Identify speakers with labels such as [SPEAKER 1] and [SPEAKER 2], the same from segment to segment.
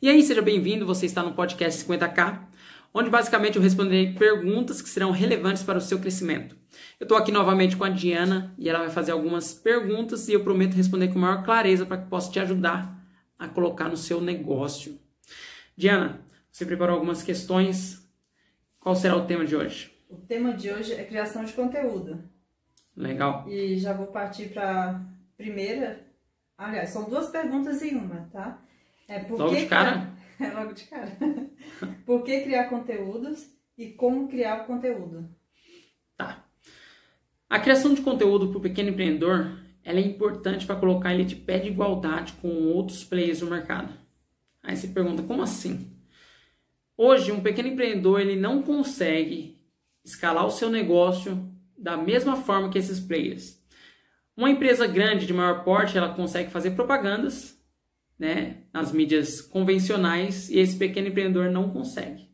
[SPEAKER 1] E aí, seja bem-vindo, você está no podcast 50K, onde basicamente eu responderei perguntas que serão relevantes para o seu crescimento. Eu estou aqui novamente com a Diana e ela vai fazer algumas perguntas e eu prometo responder com maior clareza para que possa te ajudar a colocar no seu negócio. Diana, você preparou algumas questões. Qual será o tema de hoje?
[SPEAKER 2] O tema de hoje é criação de conteúdo.
[SPEAKER 1] Legal.
[SPEAKER 2] E já vou partir para a primeira. Aliás, são duas perguntas em uma, tá?
[SPEAKER 1] É por logo de cara?
[SPEAKER 2] É logo de cara. por que criar conteúdos e como criar o conteúdo?
[SPEAKER 1] Tá. A criação de conteúdo para o pequeno empreendedor ela é importante para colocar ele de pé de igualdade com outros players do mercado. Aí você pergunta, como assim? Hoje, um pequeno empreendedor ele não consegue escalar o seu negócio da mesma forma que esses players. Uma empresa grande de maior porte, ela consegue fazer propagandas né, nas mídias convencionais e esse pequeno empreendedor não consegue.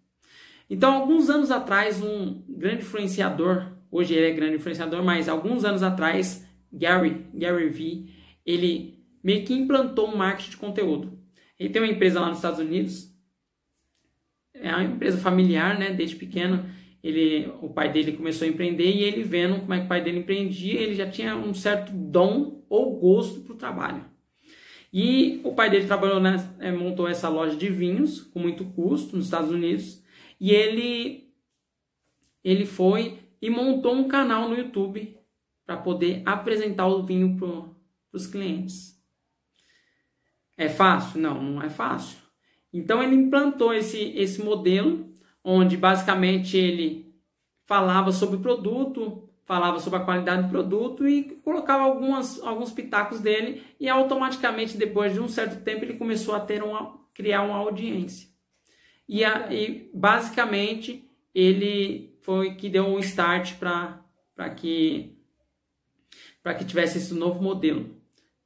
[SPEAKER 1] Então, alguns anos atrás, um grande influenciador, hoje ele é grande influenciador, mas alguns anos atrás, Gary, Gary V, ele meio que implantou um marketing de conteúdo. Ele tem uma empresa lá nos Estados Unidos, é uma empresa familiar, né, desde pequeno, ele, o pai dele começou a empreender e ele vendo como é que o pai dele empreendia, ele já tinha um certo dom ou gosto para o trabalho. E o pai dele trabalhou, né, montou essa loja de vinhos com muito custo nos Estados Unidos. E ele, ele foi e montou um canal no YouTube para poder apresentar o vinho para os clientes. É fácil? Não, não é fácil. Então ele implantou esse, esse modelo, onde basicamente ele falava sobre o produto, falava sobre a qualidade do produto e colocava algumas, alguns pitacos dele e automaticamente depois de um certo tempo ele começou a ter uma criar uma audiência. E, a, e basicamente ele foi que deu um start para para que para que tivesse esse novo modelo.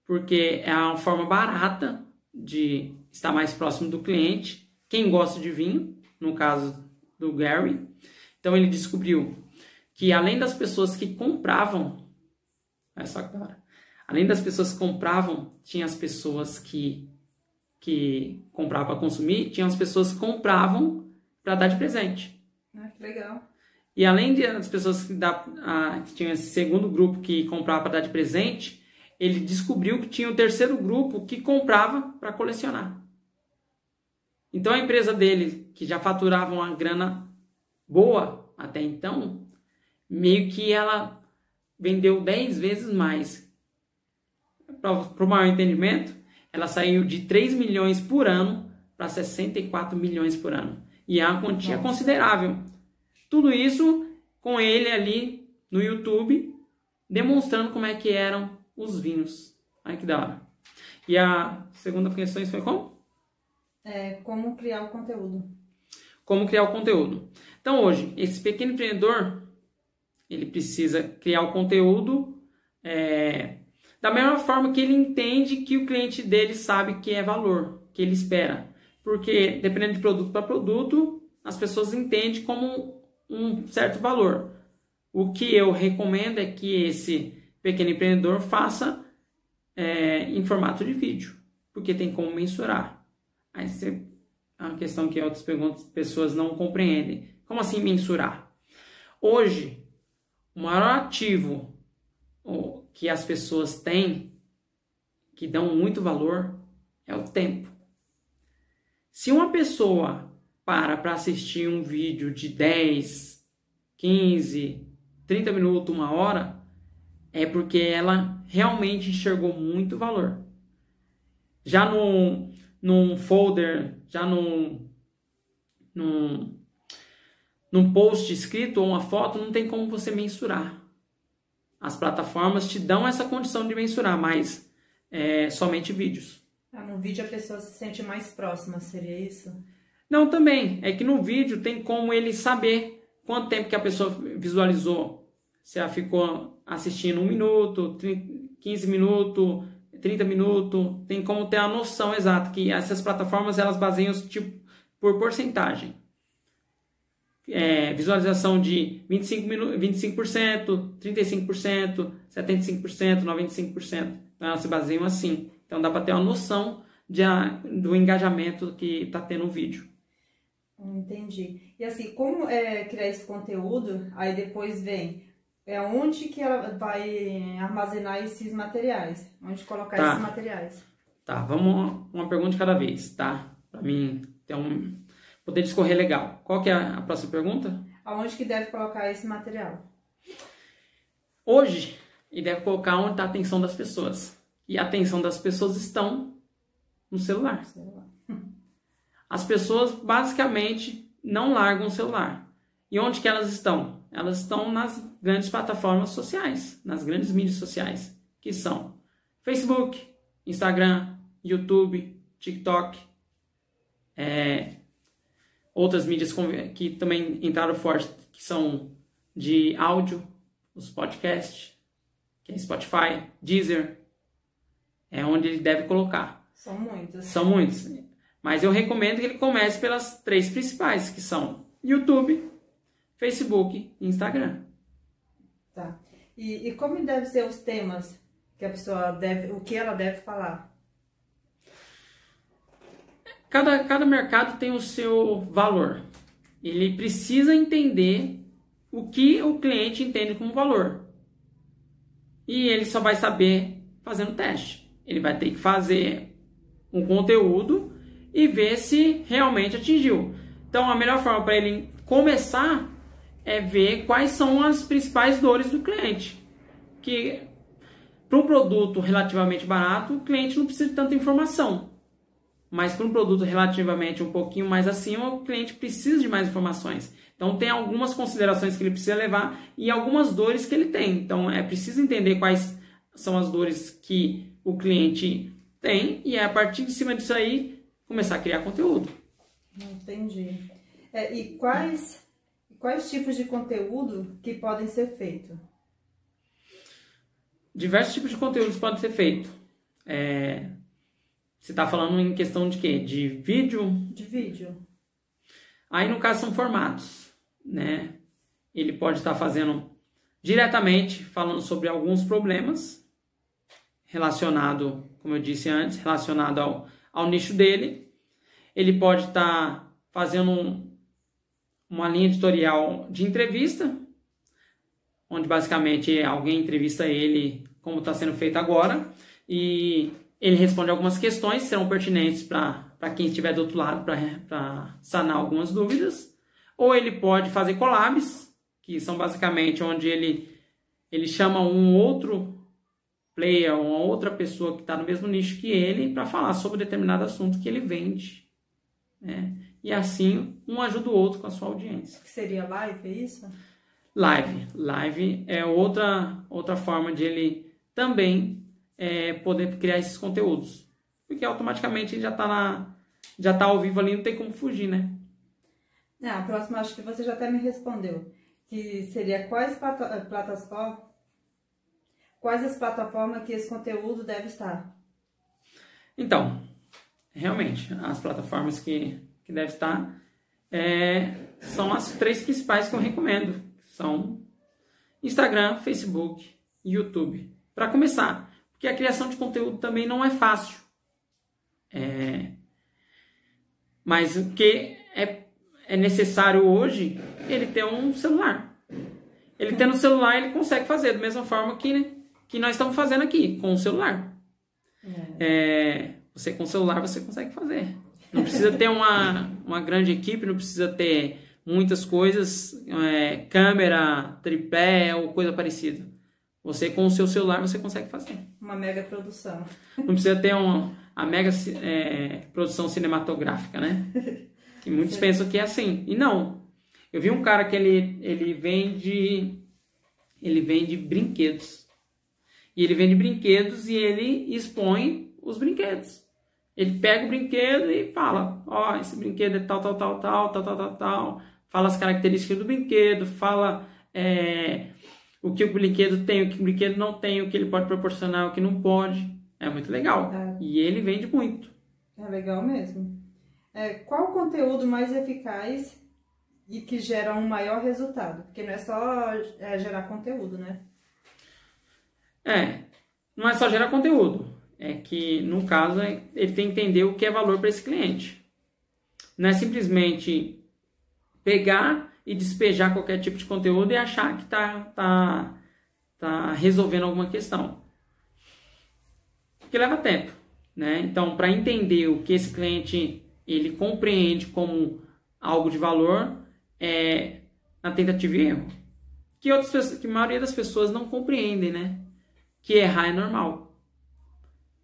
[SPEAKER 1] Porque é uma forma barata de estar mais próximo do cliente. Quem gosta de vinho no caso do Gary. Então ele descobriu que além das pessoas que compravam, é só cara, além das pessoas que compravam, tinha as pessoas que que compravam para consumir, tinha as pessoas que compravam para dar de presente.
[SPEAKER 2] Ah, que legal.
[SPEAKER 1] E além das pessoas que, dá, ah, que tinham esse segundo grupo que comprava para dar de presente, ele descobriu que tinha o um terceiro grupo que comprava para colecionar. Então a empresa dele, que já faturava uma grana boa até então, meio que ela vendeu 10 vezes mais. Para o maior entendimento, ela saiu de 3 milhões por ano para 64 milhões por ano. E é uma quantia Nossa. considerável. Tudo isso com ele ali no YouTube, demonstrando como é que eram os vinhos. Olha que da hora. E a segunda questão foi como?
[SPEAKER 2] É, como criar o conteúdo.
[SPEAKER 1] Como criar o conteúdo. Então hoje, esse pequeno empreendedor, ele precisa criar o conteúdo é, da mesma forma que ele entende que o cliente dele sabe que é valor, que ele espera. Porque, dependendo de produto para produto, as pessoas entendem como um certo valor. O que eu recomendo é que esse pequeno empreendedor faça é, em formato de vídeo, porque tem como mensurar. Aí você, é uma questão que outras pessoas não compreendem. Como assim mensurar? Hoje, o maior ativo que as pessoas têm, que dão muito valor, é o tempo. Se uma pessoa para para assistir um vídeo de 10, 15, 30 minutos, uma hora, é porque ela realmente enxergou muito valor. Já num, num folder, já num, num, num post escrito ou uma foto, não tem como você mensurar. As plataformas te dão essa condição de mensurar, mas é, somente vídeos.
[SPEAKER 2] Ah, no vídeo a pessoa se sente mais próxima, seria isso?
[SPEAKER 1] Não, também. É que no vídeo tem como ele saber quanto tempo que a pessoa visualizou. Se ela ficou assistindo um minuto, 15 minutos, 30 minutos, tem como ter a noção exata que essas plataformas elas baseiam tipo por porcentagem é, visualização de 25%, minu 25%, 35%, 75%, 95%. Então elas se baseiam assim. Então dá para ter uma noção de, do engajamento que está tendo o vídeo.
[SPEAKER 2] Entendi. E assim, como é criar esse conteúdo, aí depois vem é onde que ela vai armazenar esses materiais? Onde colocar tá. esses materiais?
[SPEAKER 1] Tá, vamos uma pergunta de cada vez, tá? Para mim ter um poder discorrer legal. Qual que é a próxima pergunta?
[SPEAKER 2] Aonde que deve colocar esse material?
[SPEAKER 1] Hoje, ele deve colocar onde está a atenção das pessoas. E a atenção das pessoas estão no celular. celular. As pessoas basicamente não largam o celular. E onde que elas estão? Elas estão nas grandes plataformas sociais, nas grandes mídias sociais, que são Facebook, Instagram, YouTube, TikTok, é, outras mídias que também entraram forte, que são de áudio, os podcasts, que é Spotify, Deezer, é onde ele deve colocar.
[SPEAKER 2] São muitos.
[SPEAKER 1] São muitos. Mas eu recomendo que ele comece pelas três principais, que são YouTube, Facebook e Instagram.
[SPEAKER 2] Tá. E, e como devem ser os temas que a pessoa deve, o que ela deve falar?
[SPEAKER 1] Cada, cada mercado tem o seu valor. Ele precisa entender o que o cliente entende como valor. E ele só vai saber fazendo teste. Ele vai ter que fazer um conteúdo e ver se realmente atingiu. Então, a melhor forma para ele começar é ver quais são as principais dores do cliente. Que para um produto relativamente barato, o cliente não precisa de tanta informação. Mas para um produto relativamente um pouquinho mais acima, o cliente precisa de mais informações. Então tem algumas considerações que ele precisa levar e algumas dores que ele tem. Então é preciso entender quais são as dores que o cliente tem e é a partir de cima disso aí começar a criar conteúdo.
[SPEAKER 2] Entendi. É, e quais quais tipos de conteúdo que podem ser feitos?
[SPEAKER 1] Diversos tipos de conteúdos podem ser feitos. É, você está falando em questão de quê? De vídeo?
[SPEAKER 2] De vídeo.
[SPEAKER 1] Aí, no caso, são formatos, né? Ele pode estar fazendo diretamente, falando sobre alguns problemas relacionado, como eu disse antes, relacionado ao, ao nicho dele. Ele pode estar fazendo um, uma linha editorial de entrevista, onde basicamente alguém entrevista ele, como está sendo feito agora, e ele responde algumas questões que serão pertinentes para quem estiver do outro lado para sanar algumas dúvidas. Ou ele pode fazer collabs, que são basicamente onde ele, ele chama um outro player, uma outra pessoa que está no mesmo nicho que ele, para falar sobre determinado assunto que ele vende. Né? E assim, um ajuda o outro com a sua audiência.
[SPEAKER 2] Que seria live, é isso?
[SPEAKER 1] Live. Live é outra, outra forma de ele também é, poder criar esses conteúdos. Porque automaticamente ele já está na, já tá ao vivo ali, não tem como fugir, né?
[SPEAKER 2] Ah, a próxima acho que você já até me respondeu. Que seria quais plataformas quais as plataformas que esse conteúdo deve estar?
[SPEAKER 1] Então, realmente, as plataformas que, que deve estar é, são as três principais que eu recomendo. São Instagram, Facebook e YouTube. Para começar, porque a criação de conteúdo também não é fácil. É... Mas o que é, é necessário hoje, ele ter um celular. Ele tendo um celular, ele consegue fazer da mesma forma que, que nós estamos fazendo aqui, com o celular. É. É, você com o celular, você consegue fazer. Não precisa ter uma, uma grande equipe, não precisa ter muitas coisas, é, câmera, tripé ou coisa parecida. Você com o seu celular você consegue fazer.
[SPEAKER 2] Uma mega produção.
[SPEAKER 1] Não precisa ter uma, a mega é, produção cinematográfica, né? Que muitos Sim. pensam que é assim. E não. Eu vi um cara que ele, ele vende ele vende brinquedos. E ele vende brinquedos e ele expõe os brinquedos. Ele pega o brinquedo e fala: Ó, oh, esse brinquedo é tal, tal, tal, tal, tal, tal, tal, tal. Fala as características do brinquedo, fala é, o que o brinquedo tem, o que o brinquedo não tem, o que ele pode proporcionar, o que não pode. É muito legal. É. E ele vende muito.
[SPEAKER 2] É legal mesmo. É, qual o conteúdo mais eficaz e que gera um maior resultado? Porque não é só é, gerar conteúdo, né?
[SPEAKER 1] É, não é só gerar conteúdo. é que, no caso, ele tem que entender o que é valor para esse cliente. Não é simplesmente pegar e despejar qualquer tipo de conteúdo e achar que está tá, tá resolvendo alguma questão. Porque leva tempo. Né? Então, para entender o que esse cliente ele compreende como algo de valor, é na tentativa e erro. Que, outras que a maioria das pessoas não compreendem, né? Que errar é normal.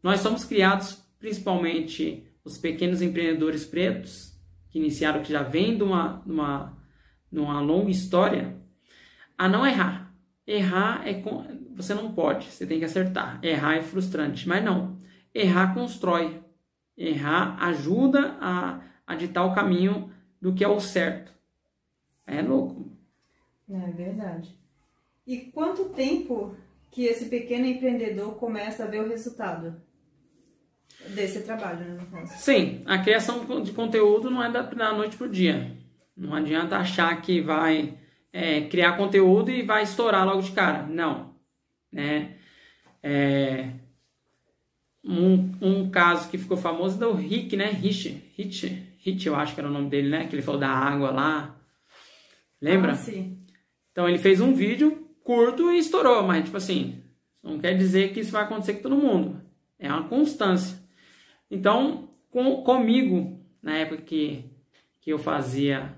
[SPEAKER 1] Nós somos criados, principalmente os pequenos empreendedores pretos, que iniciaram, que já vêm de uma, de uma, de uma longa história, a não errar. Errar é. Você não pode, você tem que acertar. Errar é frustrante, mas não. Errar constrói. Errar ajuda a, a ditar o caminho do que é o certo. É louco.
[SPEAKER 2] É verdade. E quanto tempo que esse pequeno empreendedor começa a ver o resultado? Desse trabalho, né, no caso.
[SPEAKER 1] Sim, a criação de conteúdo não é da, da noite pro dia. Não adianta achar que vai é, criar conteúdo e vai estourar logo de cara. Não. Né? É, um, um caso que ficou famoso é do Rick, né? Rich, Rich, Rich, eu acho que era o nome dele, né? Que ele falou da água lá. Lembra?
[SPEAKER 2] Ah, sim.
[SPEAKER 1] Então ele fez um vídeo curto e estourou, mas tipo assim, não quer dizer que isso vai acontecer com todo mundo. É uma constância. Então, com, comigo, na época que, que eu fazia,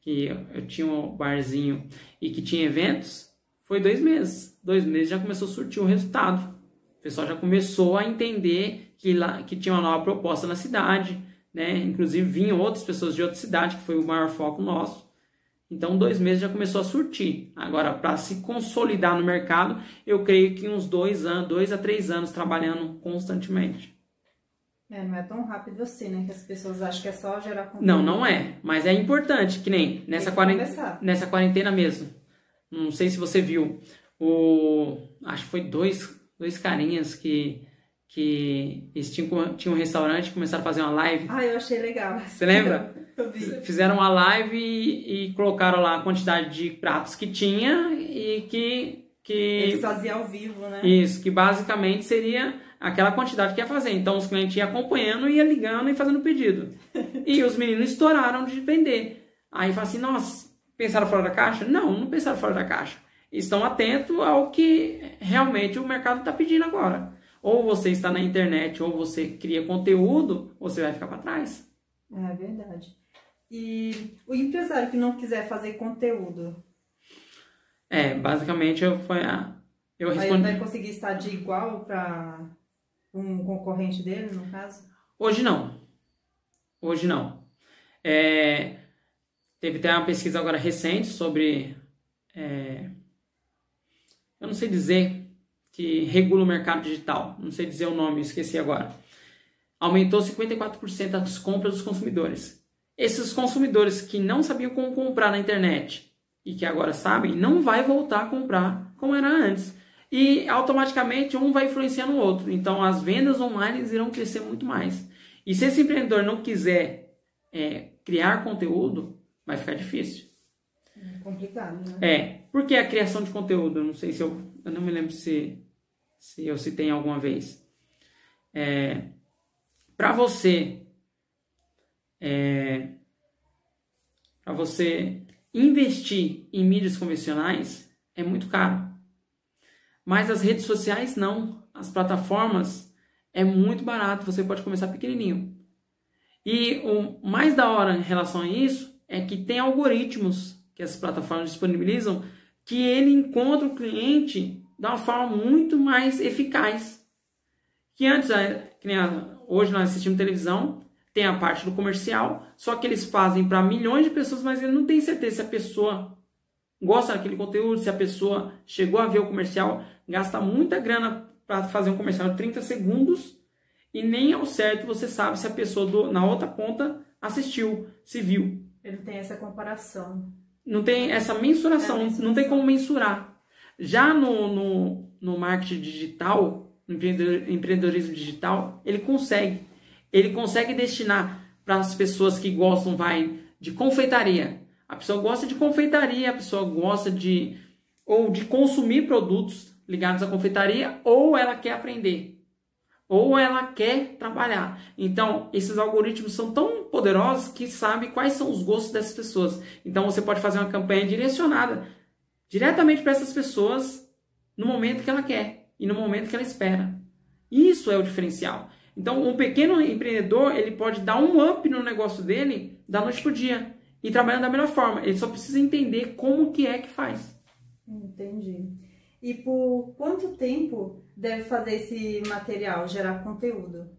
[SPEAKER 1] que eu tinha um barzinho e que tinha eventos, foi dois meses. Dois meses já começou a surtir o resultado. O pessoal já começou a entender que, lá, que tinha uma nova proposta na cidade, né? Inclusive vinham outras pessoas de outra cidade, que foi o maior foco nosso. Então, dois meses já começou a surtir. Agora, para se consolidar no mercado, eu creio que uns dois anos, dois a três anos trabalhando constantemente.
[SPEAKER 2] É, não é tão rápido assim, né? Que as pessoas acham que é só gerar conteúdo.
[SPEAKER 1] Não, não é. Mas é importante, que nem nessa, quarentena, nessa quarentena mesmo. Não sei se você viu. O, acho que foi dois, dois carinhas que, que eles tinham, tinham um restaurante e começaram a fazer uma live.
[SPEAKER 2] Ah, eu achei legal.
[SPEAKER 1] Você lembra?
[SPEAKER 2] eu vi.
[SPEAKER 1] Fizeram uma live e, e, colocaram lá a quantidade de pratos que tinha e que. que
[SPEAKER 2] Eles faziam ao vivo, né?
[SPEAKER 1] Isso, que basicamente seria aquela quantidade que ia fazer. Então os clientes iam acompanhando, ia ligando e fazendo pedido. e os meninos estouraram de vender. Aí fala assim, nossa, pensaram fora da caixa? Não, não pensaram fora da caixa. Estão atentos ao que realmente o mercado está pedindo agora. Ou você está na internet, ou você cria conteúdo, você vai ficar para trás.
[SPEAKER 2] É verdade. E o empresário que não quiser fazer conteúdo?
[SPEAKER 1] É, basicamente eu foi a eu respondi.
[SPEAKER 2] Vai conseguir estar de igual para um concorrente dele, no caso?
[SPEAKER 1] Hoje não. Hoje não. É, teve até uma pesquisa agora recente sobre. É, eu não sei dizer que regula o mercado digital. Não sei dizer o nome, esqueci agora. Aumentou 54% as compras dos consumidores. Esses consumidores que não sabiam como comprar na internet e que agora sabem, não vai voltar a comprar como era antes e automaticamente um vai influenciando o outro. Então as vendas online irão crescer muito mais. E se esse empreendedor não quiser é, criar conteúdo, vai ficar difícil.
[SPEAKER 2] É complicado, né?
[SPEAKER 1] É, porque a criação de conteúdo, não sei se eu, eu não me lembro se, se eu citei alguma vez. É, para você, é, para você investir em mídias convencionais é muito caro. Mas as redes sociais não. As plataformas é muito barato, você pode começar pequenininho. E o mais da hora em relação a isso é que tem algoritmos que as plataformas disponibilizam que ele encontra o cliente de uma forma muito mais eficaz. Que antes, é, hoje nós assistimos televisão, tem a parte do comercial, só que eles fazem para milhões de pessoas, mas ele não tem certeza se a pessoa gosta daquele conteúdo, se a pessoa chegou a ver o comercial, gasta muita grana para fazer um comercial de 30 segundos e nem ao certo você sabe se a pessoa do, na outra ponta assistiu, se viu.
[SPEAKER 2] Ele tem essa comparação.
[SPEAKER 1] Não tem essa mensuração, é mensuração. não tem como mensurar. Já no, no, no marketing digital, no empreendedorismo digital, ele consegue. Ele consegue destinar para as pessoas que gostam vai de confeitaria, a pessoa gosta de confeitaria, a pessoa gosta de ou de consumir produtos ligados à confeitaria, ou ela quer aprender. ou ela quer trabalhar. Então, esses algoritmos são tão poderosos que sabe quais são os gostos dessas pessoas. Então, você pode fazer uma campanha direcionada diretamente para essas pessoas no momento que ela quer e no momento que ela espera. Isso é o diferencial. Então, um pequeno empreendedor, ele pode dar um up no negócio dele da noite pro dia e trabalhando da melhor forma. Ele só precisa entender como que é que faz.
[SPEAKER 2] Entendi. E por quanto tempo deve fazer esse material, gerar conteúdo?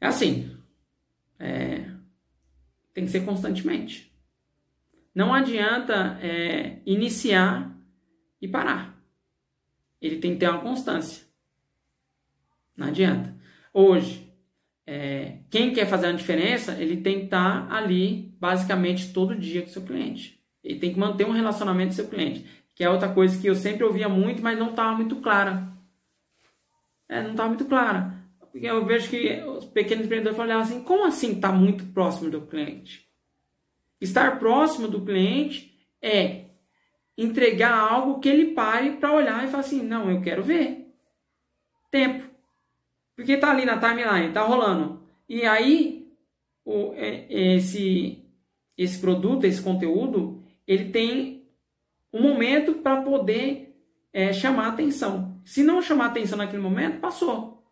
[SPEAKER 1] É assim, é, tem que ser constantemente. Não adianta é, iniciar e parar. Ele tem que ter uma constância. Não adianta. Hoje, é, quem quer fazer a diferença, ele tem que estar ali basicamente todo dia com seu cliente. Ele tem que manter um relacionamento com seu cliente que é outra coisa que eu sempre ouvia muito, mas não estava muito clara. É, não estava muito clara. Porque eu vejo que os pequenos empreendedores falam assim, como assim está muito próximo do cliente? Estar próximo do cliente é entregar algo que ele pare para olhar e falar assim, não, eu quero ver. Tempo. Porque está ali na timeline, está rolando. E aí, o, é, esse, esse produto, esse conteúdo, ele tem um momento para poder é, chamar atenção. Se não chamar atenção naquele momento, passou.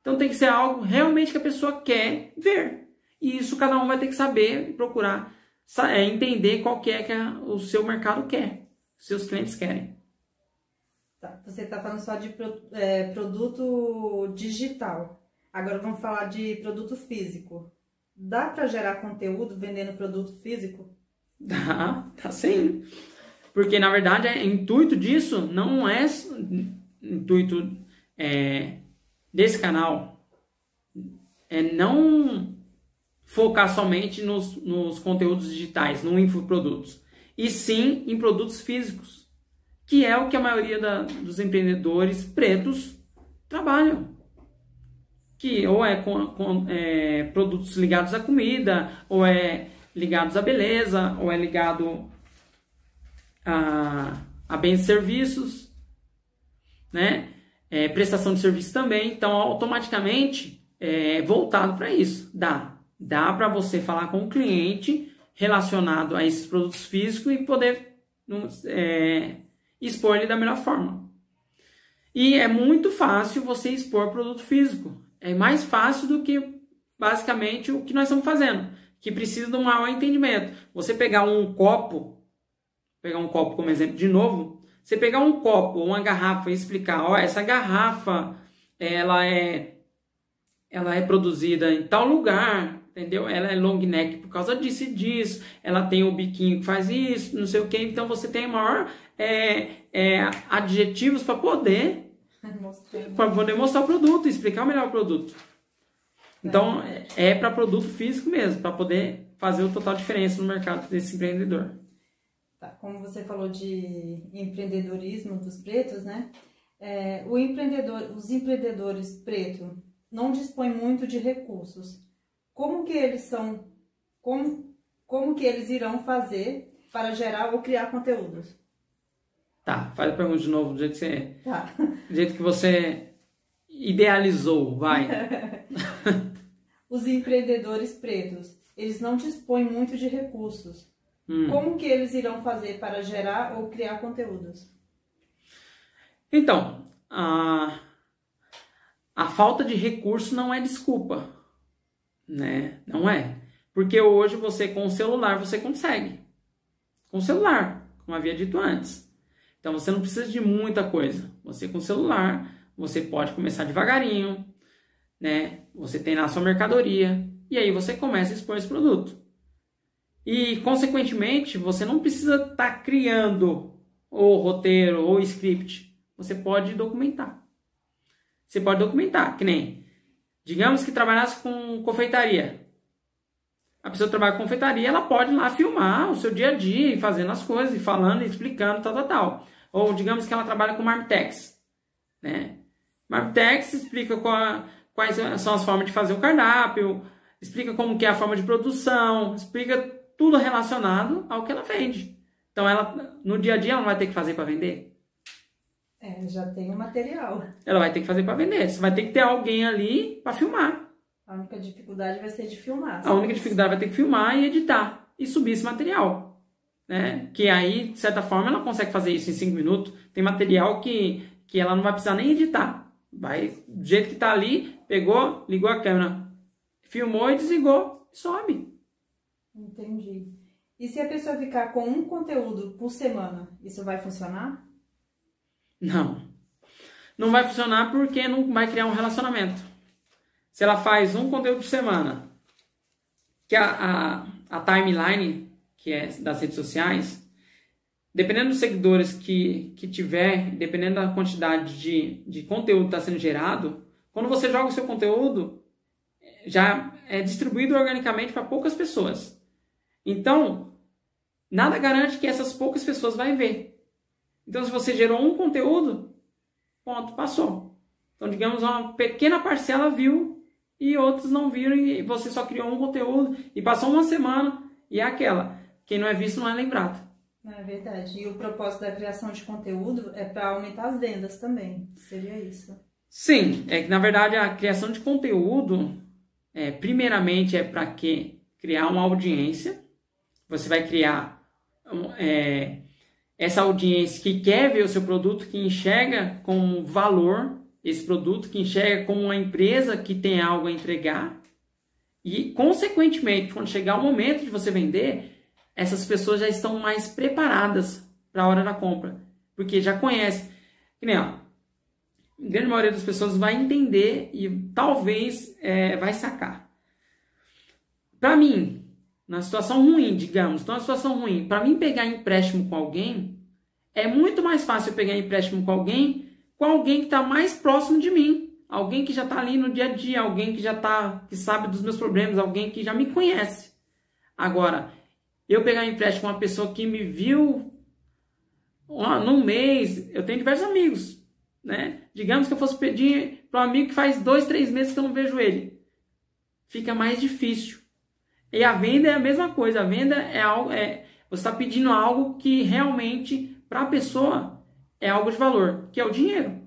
[SPEAKER 1] Então tem que ser algo realmente que a pessoa quer ver. E isso cada um vai ter que saber procurar é, entender qual que é que a, o seu mercado quer, seus clientes querem.
[SPEAKER 2] Tá, você está falando só de pro, é, produto digital. Agora vamos falar de produto físico. Dá para gerar conteúdo vendendo produto físico?
[SPEAKER 1] Dá, tá sim. Porque, na verdade, o é, intuito disso não é intuito é, desse canal. É não focar somente nos, nos conteúdos digitais, no infoprodutos. E sim em produtos físicos. Que é o que a maioria da, dos empreendedores pretos trabalham que ou é com, com é, produtos ligados à comida, ou é ligados à beleza, ou é ligado a, a bens e serviços, né? É, prestação de serviço também, então automaticamente é voltado para isso. Dá, dá para você falar com o cliente relacionado a esses produtos físicos e poder é, expor ele da melhor forma. E é muito fácil você expor produto físico. É mais fácil do que basicamente o que nós estamos fazendo, que precisa de um maior entendimento. Você pegar um copo pegar um copo como exemplo de novo, você pegar um copo ou uma garrafa e explicar, ó, essa garrafa, ela é ela é produzida em tal lugar, entendeu? Ela é long neck por causa disso e disso, ela tem o biquinho que faz isso, não sei o que, então você tem maior é, é, adjetivos para poder para poder mostrar o produto, explicar melhor o produto. Então é, é para produto físico mesmo, para poder fazer o total diferença no mercado desse empreendedor.
[SPEAKER 2] Tá, como você falou de empreendedorismo dos pretos, né? É, o empreendedor, os empreendedores pretos não dispõem muito de recursos. Como que eles são, como, como que eles irão fazer para gerar ou criar conteúdos?
[SPEAKER 1] Tá, faz a pergunta de novo do jeito que você, tá. do jeito que você idealizou, vai.
[SPEAKER 2] os empreendedores pretos, eles não dispõem muito de recursos. Hum. Como que eles irão fazer para gerar ou criar conteúdos?
[SPEAKER 1] Então, a, a falta de recurso não é desculpa, né? Não é. Porque hoje você com o celular você consegue. Com o celular, como havia dito antes. Então você não precisa de muita coisa. Você com o celular, você pode começar devagarinho, né? Você tem lá a sua mercadoria e aí você começa a expor esse produto. E, consequentemente, você não precisa estar tá criando o roteiro ou script. Você pode documentar. Você pode documentar, que nem, digamos que trabalhasse com confeitaria. A pessoa trabalha com confeitaria, ela pode lá filmar o seu dia a dia, fazendo as coisas, e falando, e explicando, tal, tal, tal. Ou digamos que ela trabalha com Marmitex. Né? Marmitex explica qual, quais são as formas de fazer o cardápio, explica como que é a forma de produção, explica tudo relacionado ao que ela vende. Então, ela no dia a dia ela não vai ter que fazer para vender.
[SPEAKER 2] É, já tem o material.
[SPEAKER 1] Ela vai ter que fazer para vender. Você vai ter que ter alguém ali para filmar.
[SPEAKER 2] A única dificuldade vai ser de filmar.
[SPEAKER 1] A única dificuldade vai ter que filmar e editar e subir esse material. Né? Que aí, de certa forma, ela consegue fazer isso em 5 minutos. Tem material que, que ela não vai precisar nem editar. Vai do jeito que está ali, pegou, ligou a câmera, filmou e desligou, sobe.
[SPEAKER 2] Entendi. E se a pessoa ficar com um conteúdo por semana, isso vai funcionar?
[SPEAKER 1] Não. Não vai funcionar porque não vai criar um relacionamento. Se ela faz um conteúdo por semana, que a, a, a timeline, que é das redes sociais, dependendo dos seguidores que, que tiver, dependendo da quantidade de, de conteúdo que está sendo gerado, quando você joga o seu conteúdo, já é distribuído organicamente para poucas pessoas. Então, nada garante que essas poucas pessoas vão ver. Então, se você gerou um conteúdo, ponto, passou. Então, digamos, uma pequena parcela viu e outros não viram e você só criou um conteúdo e passou uma semana e é aquela. Quem não é visto não é lembrado.
[SPEAKER 2] É verdade. E o propósito da criação de conteúdo é para aumentar as vendas também. Seria isso.
[SPEAKER 1] Sim, é que na verdade a criação de conteúdo, é, primeiramente, é para que criar uma audiência. Você vai criar é, essa audiência que quer ver o seu produto, que enxerga com valor esse produto, que enxerga como uma empresa que tem algo a entregar. E, consequentemente, quando chegar o momento de você vender, essas pessoas já estão mais preparadas para a hora da compra. Porque já conhecem. Que nem, ó, a grande maioria das pessoas vai entender e talvez é, vai sacar. Para mim, na situação ruim, digamos, numa situação ruim, para mim pegar empréstimo com alguém, é muito mais fácil pegar empréstimo com alguém com alguém que está mais próximo de mim, alguém que já está ali no dia a dia, alguém que já tá, que sabe dos meus problemas, alguém que já me conhece. Agora, eu pegar empréstimo com uma pessoa que me viu num mês, eu tenho diversos amigos, né? Digamos que eu fosse pedir para um amigo que faz dois, três meses que eu não vejo ele, fica mais difícil. E a venda é a mesma coisa. A venda é algo, é, você está pedindo algo que realmente para a pessoa é algo de valor, que é o dinheiro.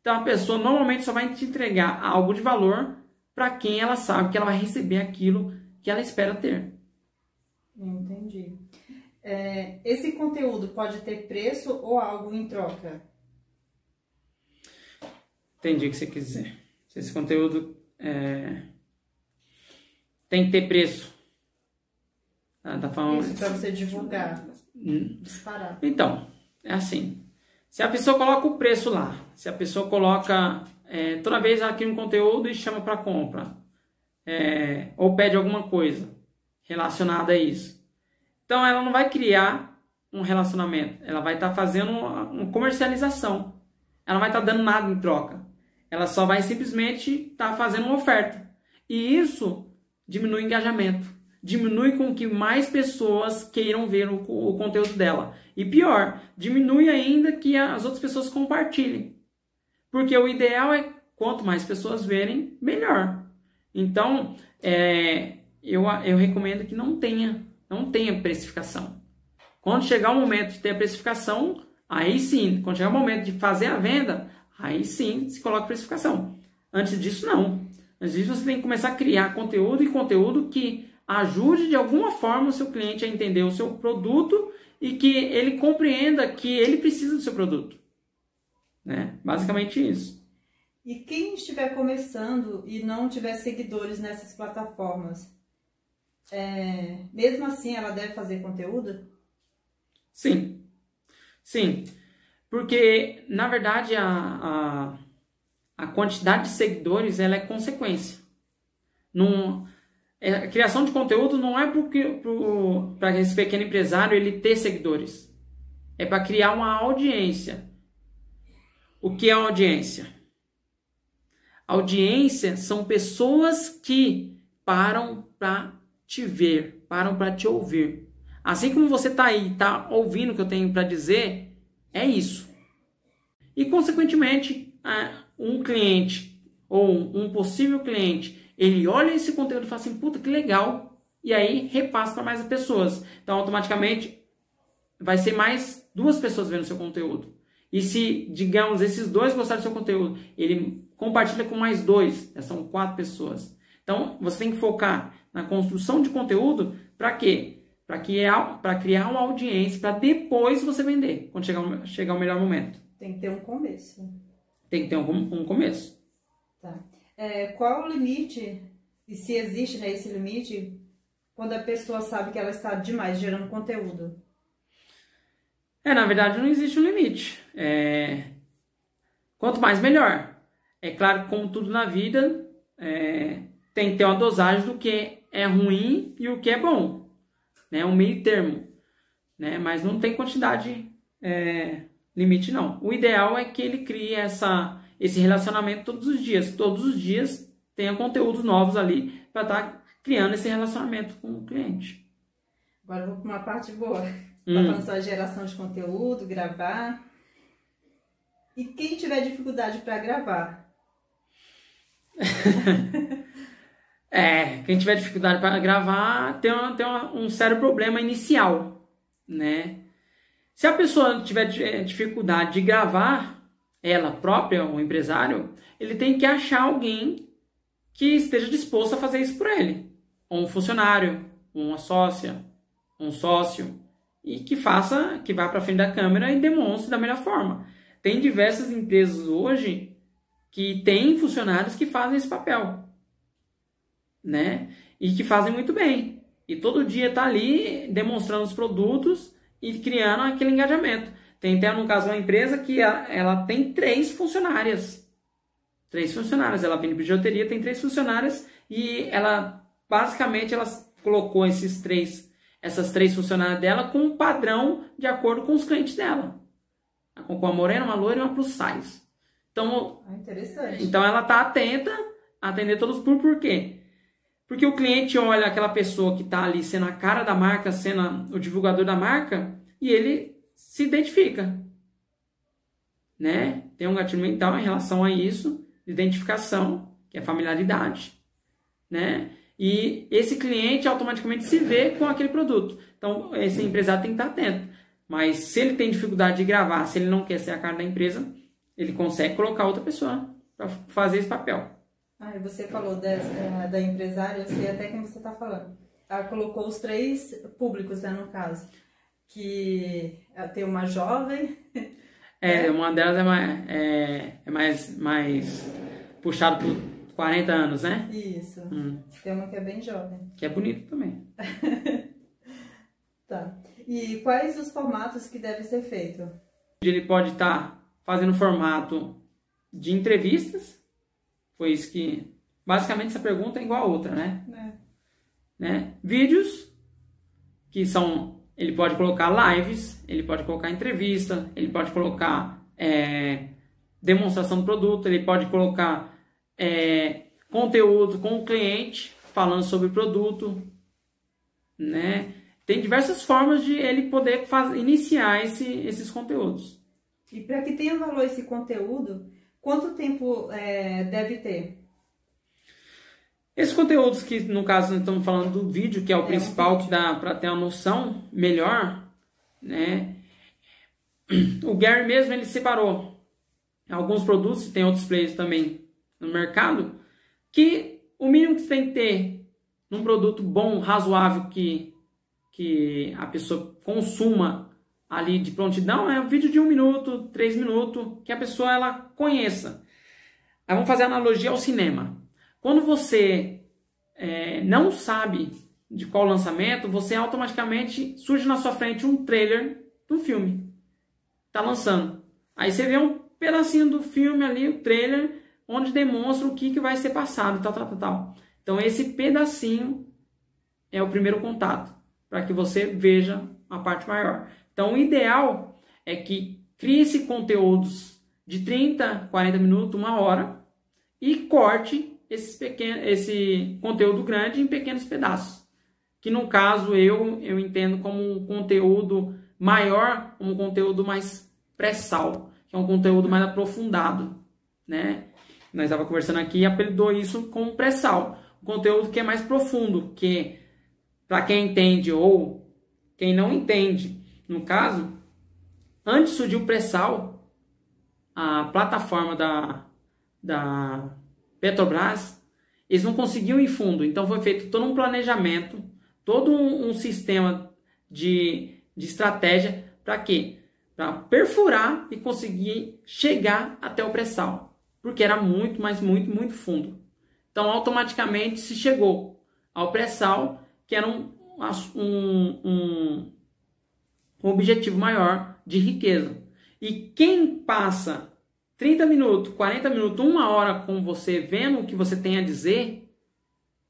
[SPEAKER 1] Então a pessoa normalmente só vai te entregar algo de valor para quem ela sabe que ela vai receber aquilo que ela espera ter.
[SPEAKER 2] Entendi. É, esse conteúdo pode ter preço ou algo em troca?
[SPEAKER 1] Entendi o que você quis dizer. Esse conteúdo é, tem que ter preço.
[SPEAKER 2] Ah, tá falando... Isso para você divulgar. Hum. Disparar.
[SPEAKER 1] Então, é assim. Se a pessoa coloca o preço lá, se a pessoa coloca é, toda vez aqui um conteúdo e chama para compra, é, ou pede alguma coisa relacionada a isso, então ela não vai criar um relacionamento, ela vai estar tá fazendo uma, uma, comercialização, ela não vai estar tá dando nada em troca, ela só vai simplesmente estar tá fazendo uma oferta e isso diminui o engajamento diminui com que mais pessoas queiram ver o, o, conteúdo dela. E pior, diminui ainda que as outras pessoas compartilhem. Porque o ideal é quanto mais pessoas verem, melhor. Então, é, eu, eu recomendo que não tenha, não tenha precificação. Quando chegar o momento de ter a precificação, aí sim, quando chegar o momento de fazer a venda, aí sim se coloca precificação. Antes disso, não. Antes disso, você tem que começar a criar conteúdo e conteúdo que ajude de alguma forma o seu cliente a entender o seu produto e que ele compreenda que ele precisa do seu produto. Né? Basicamente isso.
[SPEAKER 2] E quem estiver começando e não tiver seguidores nessas plataformas, é, mesmo assim ela deve fazer conteúdo?
[SPEAKER 1] Sim. Sim. Porque, na verdade, a, a, a quantidade de seguidores ela é consequência. Não, é, a criação de conteúdo não é para esse pequeno empresário ele ter seguidores. É para criar uma audiência. O que é audiência? Audiência são pessoas que param para te ver, param para te ouvir. Assim como você está aí, está ouvindo o que eu tenho para dizer, é isso. E consequentemente, um cliente ou um possível cliente ele olha esse conteúdo e fala assim, puta, que legal. E aí repassa para mais pessoas. Então, automaticamente, vai ser mais duas pessoas vendo seu conteúdo. E se, digamos, esses dois gostaram do seu conteúdo, ele compartilha com mais dois, já são quatro pessoas. Então, você tem que focar na construção de conteúdo para quê? Para criar, criar uma audiência, para depois você vender, quando chegar, chegar o melhor momento.
[SPEAKER 2] Tem que ter um começo.
[SPEAKER 1] Tem que ter um, um começo.
[SPEAKER 2] Tá. É, qual o limite, e se existe né, esse limite, quando a pessoa sabe que ela está demais gerando conteúdo?
[SPEAKER 1] É, na verdade, não existe um limite. É... Quanto mais, melhor. É claro que, como tudo na vida, é... tem que ter uma dosagem do que é ruim e o que é bom. Né? Um meio termo. Né? Mas não tem quantidade é... limite, não. O ideal é que ele crie essa, esse relacionamento todos os dias. Todos os dias tenha conteúdos novos ali para estar tá criando esse relacionamento com o cliente.
[SPEAKER 2] Agora vou para uma parte boa. Hum. Tá falando só geração de conteúdo, gravar. E quem tiver dificuldade para gravar?
[SPEAKER 1] é, quem tiver dificuldade para gravar tem, uma, tem uma, um sério problema inicial, né? Se a pessoa tiver eh, dificuldade de gravar, ela própria, o empresário, ele tem que achar alguém que esteja disposto a fazer isso por ele. Ou um funcionário, uma sócia, um sócio, e que faça, que vá para frente da câmera e demonstre da melhor forma. Tem diversas empresas hoje que têm funcionários que fazem esse papel, né? E que fazem muito bem. E todo dia está ali demonstrando os produtos e criando aquele engajamento. Tem até, no caso, uma empresa que ela, ela tem três funcionárias. Três funcionárias. Ela vende bijuteria, tem três funcionárias e ela, basicamente, ela colocou esses três essas três funcionárias dela com um padrão de acordo com os clientes dela. Com a morena, uma loira e uma plus size. Então,
[SPEAKER 2] interessante.
[SPEAKER 1] então ela está atenta a atender todos por por quê? Porque o cliente olha aquela pessoa que está ali sendo a cara da marca, sendo o divulgador da marca, e ele se identifica. Né? Tem um gatilho mental em relação a isso, identificação, que é familiaridade. Né? e esse cliente automaticamente se vê com aquele produto. Então, esse empresário tem que estar atento. Mas se ele tem dificuldade de gravar, se ele não quer ser a cara da empresa, ele consegue colocar outra pessoa para fazer esse papel.
[SPEAKER 2] Ah, você falou dessa, eh, da empresária, eu sei até quem você está falando. Ela colocou os três públicos, né, no caso. Que tem uma jovem.
[SPEAKER 1] É, uma delas é mais, é, é mais, mais puxado por 40 anos, né?
[SPEAKER 2] Isso. Hum. Tem uma que é bem jovem.
[SPEAKER 1] Que é bonito também.
[SPEAKER 2] tá. E quais os formatos que deve ser feito?
[SPEAKER 1] Ele pode estar tá fazendo formato de entrevistas. Foi isso que. Basicamente, essa pergunta é igual a outra, né? É. né? Vídeos, que são. Ele pode colocar lives, ele pode colocar entrevista, ele pode colocar é, demonstração do produto, ele pode colocar é, conteúdo com o cliente, falando sobre o produto, né? Tem diversas formas de ele poder iniciar esse, esses conteúdos.
[SPEAKER 2] E para que tenha valor esse conteúdo, quanto tempo é, deve ter?
[SPEAKER 1] Esses conteúdos que, no caso, nós estamos falando do vídeo, que é o é, principal, um que dá para ter uma noção melhor, né? O Gary mesmo, ele separou alguns produtos, tem outros players também no mercado, que o mínimo que você tem que ter num produto bom, razoável, que, que a pessoa consuma ali de prontidão, é um vídeo de um minuto, três minutos, que a pessoa ela conheça. Aí vamos fazer analogia ao cinema. Quando você é, não sabe de qual lançamento, você automaticamente surge na sua frente um trailer do filme. Tá lançando. Aí você vê um pedacinho do filme ali, o trailer, onde demonstra o que, que vai ser passado, tal, tal, tal, tal. Então, esse pedacinho é o primeiro contato, para que você veja a parte maior. Então, o ideal é que crie-se conteúdos de 30, 40 minutos, uma hora, e corte esses pequenos, esse conteúdo grande em pequenos pedaços. Que no caso eu, eu entendo como um conteúdo maior, um conteúdo mais pré-sal, que é um conteúdo mais aprofundado, né? nós estava conversando aqui, apelidou isso com pré-sal. Um conteúdo que é mais profundo, que para quem entende ou quem não entende. No caso, antes surgiu o pré-sal, a plataforma da, da Petrobras, eles não conseguiam ir fundo. Então foi feito todo um planejamento, todo um, um sistema de, de estratégia para quê? Para perfurar e conseguir chegar até o pré-sal. Porque era muito, mas muito, muito fundo. Então automaticamente se chegou ao pré-sal, que era um, um, um, um objetivo maior de riqueza. E quem passa 30 minutos, 40 minutos, uma hora com você vendo o que você tem a dizer,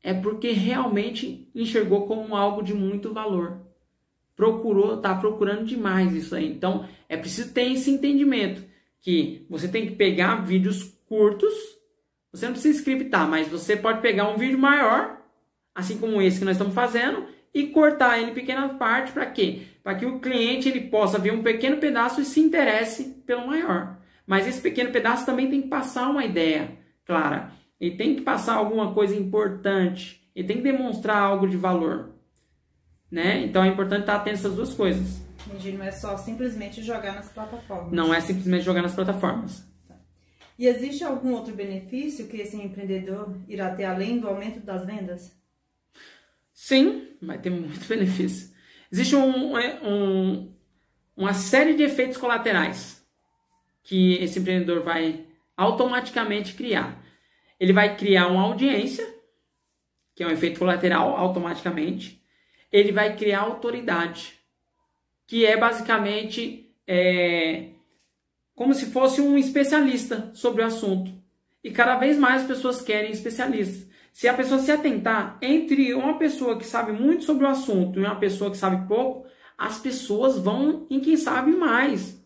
[SPEAKER 1] é porque realmente enxergou como algo de muito valor. Procurou, está procurando demais isso aí. Então, é preciso ter esse entendimento que você tem que pegar vídeos curtos. Você não precisa scriptar, mas você pode pegar um vídeo maior, assim como esse que nós estamos fazendo, e cortar ele em pequenas partes para quê? Para que o cliente ele possa ver um pequeno pedaço e se interesse pelo maior. Mas esse pequeno pedaço também tem que passar uma ideia clara. Ele tem que passar alguma coisa importante. Ele tem que demonstrar algo de valor. Né? Então é importante estar atento a essas duas coisas.
[SPEAKER 2] Entendi, não é só simplesmente jogar nas plataformas.
[SPEAKER 1] Não é simplesmente jogar nas plataformas.
[SPEAKER 2] Tá. E existe algum outro benefício que esse empreendedor irá ter além do aumento das vendas?
[SPEAKER 1] Sim, vai ter muito benefício. Existe um, um, uma série de efeitos colaterais que esse empreendedor vai automaticamente criar. Ele vai criar uma audiência, que é um efeito colateral automaticamente. Ele vai criar autoridade, que é basicamente é, como se fosse um especialista sobre o assunto. E cada vez mais as pessoas querem especialistas. Se a pessoa se atentar entre uma pessoa que sabe muito sobre o assunto e uma pessoa que sabe pouco, as pessoas vão em quem sabe mais.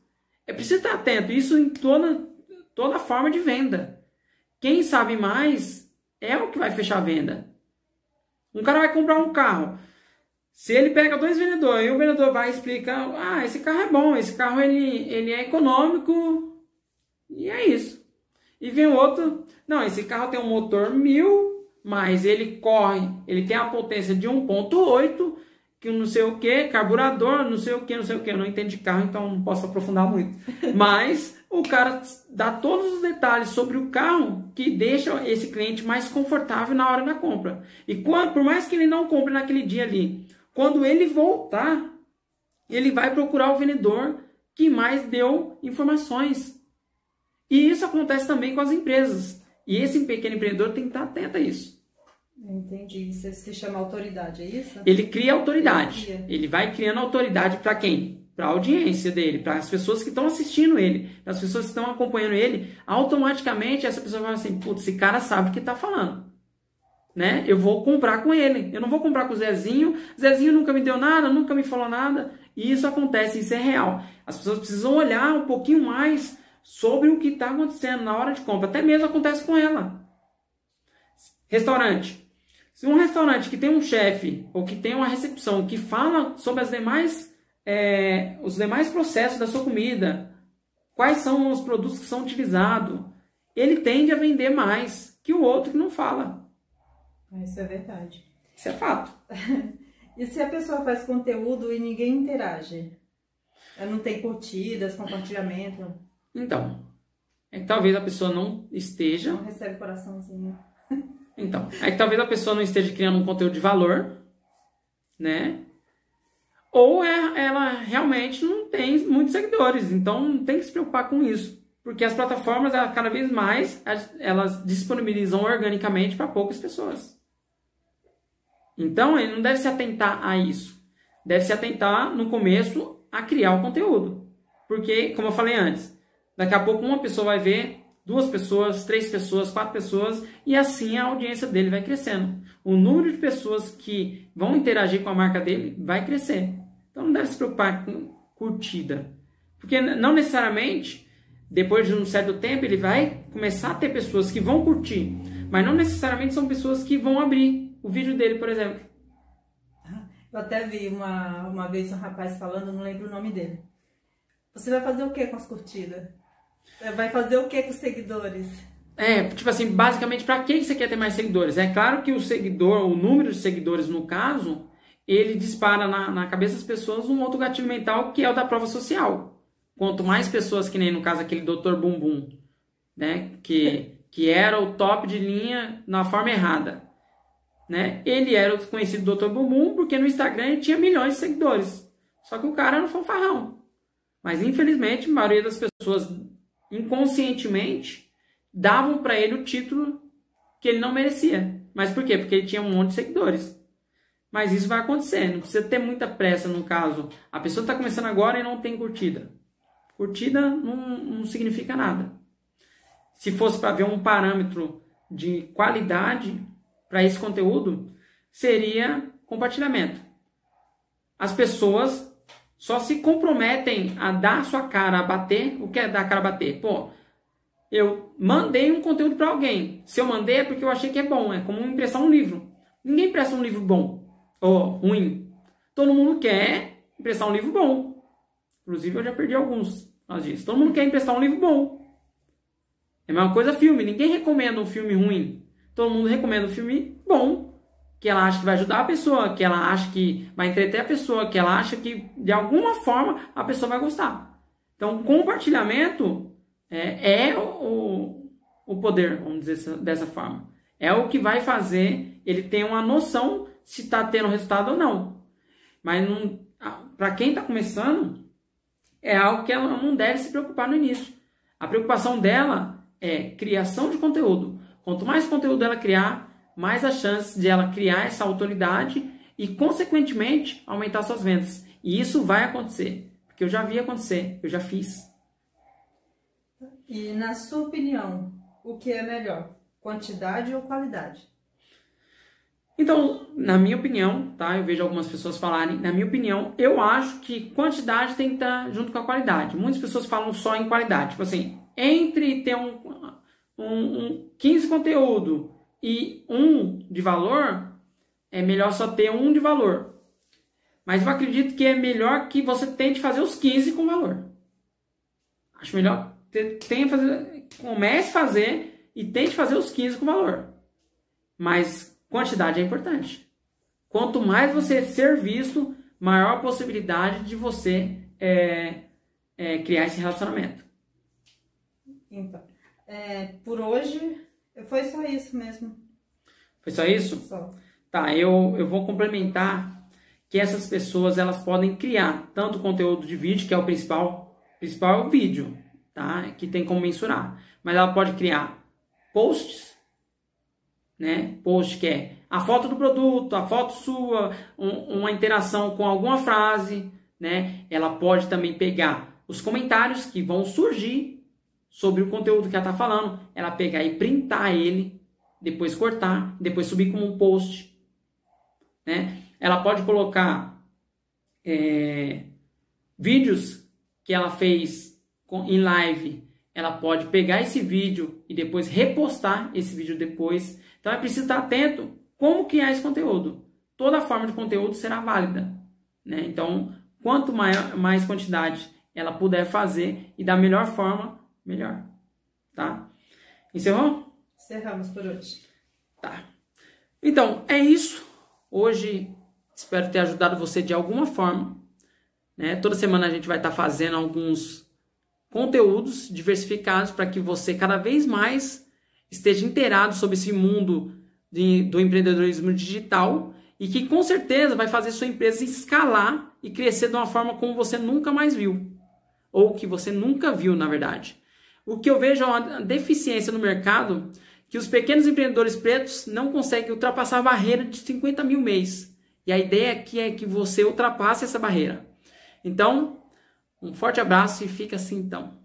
[SPEAKER 1] É preciso estar atento, isso em toda, toda forma de venda. Quem sabe mais é o que vai fechar a venda. Um cara vai comprar um carro. Se ele pega dois vendedores e o vendedor vai explicar, ah, esse carro é bom, esse carro ele, ele é econômico e é isso. E vem outro, não, esse carro tem um motor mil mas ele corre, ele tem a potência de 1.8, que não sei o que, carburador, não sei o que, não sei o que, eu não entendo de carro, então não posso aprofundar muito. Mas o cara dá todos os detalhes sobre o carro que deixa esse cliente mais confortável na hora da compra. E quando, por mais que ele não compre naquele dia ali, quando ele voltar, ele vai procurar o vendedor que mais deu informações. E isso acontece também com as empresas. E esse pequeno empreendedor tem que estar atento a isso.
[SPEAKER 2] Entendi. Isso se chama autoridade, é isso?
[SPEAKER 1] Ele cria autoridade. Ele, cria. ele vai criando autoridade para quem? Para a audiência dele, para as pessoas que estão assistindo ele, para as pessoas que estão acompanhando ele. Automaticamente essa pessoa vai assim: putz, esse cara sabe o que está falando. Né? Eu vou comprar com ele. Eu não vou comprar com o Zezinho. Zezinho nunca me deu nada, nunca me falou nada. E isso acontece, isso é real. As pessoas precisam olhar um pouquinho mais sobre o que está acontecendo na hora de compra. Até mesmo acontece com ela. Restaurante. Se um restaurante que tem um chefe ou que tem uma recepção que fala sobre as demais, é, os demais processos da sua comida, quais são os produtos que são utilizados, ele tende a vender mais que o outro que não fala.
[SPEAKER 2] Isso é verdade.
[SPEAKER 1] Isso é fato.
[SPEAKER 2] e se a pessoa faz conteúdo e ninguém interage? Ela não tem curtidas, compartilhamento?
[SPEAKER 1] Então, é que talvez a pessoa não esteja.
[SPEAKER 2] Não recebe coraçãozinho.
[SPEAKER 1] Então, é que talvez a pessoa não esteja criando um conteúdo de valor, né? Ou é, ela realmente não tem muitos seguidores, então não tem que se preocupar com isso. Porque as plataformas, elas, cada vez mais, elas disponibilizam organicamente para poucas pessoas. Então, ele não deve se atentar a isso. Deve se atentar, no começo, a criar o conteúdo. Porque, como eu falei antes, Daqui a pouco uma pessoa vai ver, duas pessoas, três pessoas, quatro pessoas, e assim a audiência dele vai crescendo. O número de pessoas que vão interagir com a marca dele vai crescer. Então não deve se preocupar com curtida. Porque não necessariamente, depois de um certo tempo, ele vai começar a ter pessoas que vão curtir. Mas não necessariamente são pessoas que vão abrir o vídeo dele, por exemplo.
[SPEAKER 2] Eu até vi uma, uma vez um rapaz falando, não lembro o nome dele. Você vai fazer o que com as curtidas? Vai fazer o que com os seguidores?
[SPEAKER 1] É, tipo assim, basicamente, para que você quer ter mais seguidores? É claro que o seguidor, o número de seguidores no caso, ele dispara na, na cabeça das pessoas um outro gatilho mental que é o da prova social. quanto mais pessoas, que nem no caso aquele Dr. Bumbum, né? Que, que era o top de linha na forma errada. Né? Ele era o conhecido Dr. Bumbum porque no Instagram ele tinha milhões de seguidores. Só que o cara foi um farrão. Mas infelizmente a maioria das pessoas inconscientemente davam para ele o título que ele não merecia. Mas por quê? Porque ele tinha um monte de seguidores. Mas isso vai acontecer, não precisa ter muita pressa no caso. A pessoa está começando agora e não tem curtida. Curtida não, não significa nada. Se fosse para ver um parâmetro de qualidade para esse conteúdo, seria compartilhamento. As pessoas só se comprometem a dar sua cara a bater. O que é dar a cara a bater? Pô, eu mandei um conteúdo para alguém. Se eu mandei é porque eu achei que é bom. É como impressar um livro. Ninguém impressa um livro bom ou ruim. Todo mundo quer impressar um livro bom. Inclusive eu já perdi alguns disso. Todo mundo quer emprestar um livro bom. É a mesma coisa filme. Ninguém recomenda um filme ruim. Todo mundo recomenda um filme bom que ela acha que vai ajudar a pessoa, que ela acha que vai entreter a pessoa, que ela acha que de alguma forma a pessoa vai gostar. Então, compartilhamento é, é o, o poder, vamos dizer dessa forma. É o que vai fazer ele ter uma noção se está tendo resultado ou não. Mas para quem está começando, é algo que ela não deve se preocupar no início. A preocupação dela é criação de conteúdo. Quanto mais conteúdo ela criar, mais as chances de ela criar essa autoridade e, consequentemente, aumentar suas vendas. E isso vai acontecer, porque eu já vi acontecer, eu já fiz.
[SPEAKER 2] E, na sua opinião, o que é melhor, quantidade ou qualidade?
[SPEAKER 1] Então, na minha opinião, tá? Eu vejo algumas pessoas falarem, na minha opinião, eu acho que quantidade tem que estar junto com a qualidade. Muitas pessoas falam só em qualidade. Tipo assim, entre ter um, um, um 15 conteúdo e um de valor, é melhor só ter um de valor. Mas eu acredito que é melhor que você tente fazer os 15 com valor. Acho melhor tenha fazer, comece a fazer e tente fazer os 15 com valor. Mas quantidade é importante. Quanto mais você ser visto, maior a possibilidade de você é, é, criar esse relacionamento.
[SPEAKER 2] Então, é, por hoje foi só isso mesmo.
[SPEAKER 1] Foi só isso?
[SPEAKER 2] Só.
[SPEAKER 1] Tá, eu, eu vou complementar que essas pessoas elas podem criar tanto conteúdo de vídeo, que é o principal, principal é o vídeo, tá? Que tem como mensurar. Mas ela pode criar posts, né? Post que é a foto do produto, a foto sua, um, uma interação com alguma frase, né? Ela pode também pegar os comentários que vão surgir sobre o conteúdo que ela está falando, ela pegar e printar ele, depois cortar, depois subir como um post. Né? Ela pode colocar é, vídeos que ela fez em live. Ela pode pegar esse vídeo e depois repostar esse vídeo depois. Então é preciso estar atento como criar esse conteúdo. Toda forma de conteúdo será válida. Né? Então, quanto maior, mais quantidade ela puder fazer e da melhor forma, melhor. Tá? Encerrou?
[SPEAKER 2] Encerramos por hoje.
[SPEAKER 1] Tá. Então, é isso. Hoje espero ter ajudado você de alguma forma. Né? Toda semana a gente vai estar tá fazendo alguns conteúdos diversificados para que você cada vez mais esteja inteirado sobre esse mundo de, do empreendedorismo digital e que com certeza vai fazer sua empresa escalar e crescer de uma forma como você nunca mais viu. Ou que você nunca viu, na verdade. O que eu vejo é uma deficiência no mercado que os pequenos empreendedores pretos não conseguem ultrapassar a barreira de 50 mil mês. E a ideia aqui é que você ultrapasse essa barreira. Então, um forte abraço e fica assim então.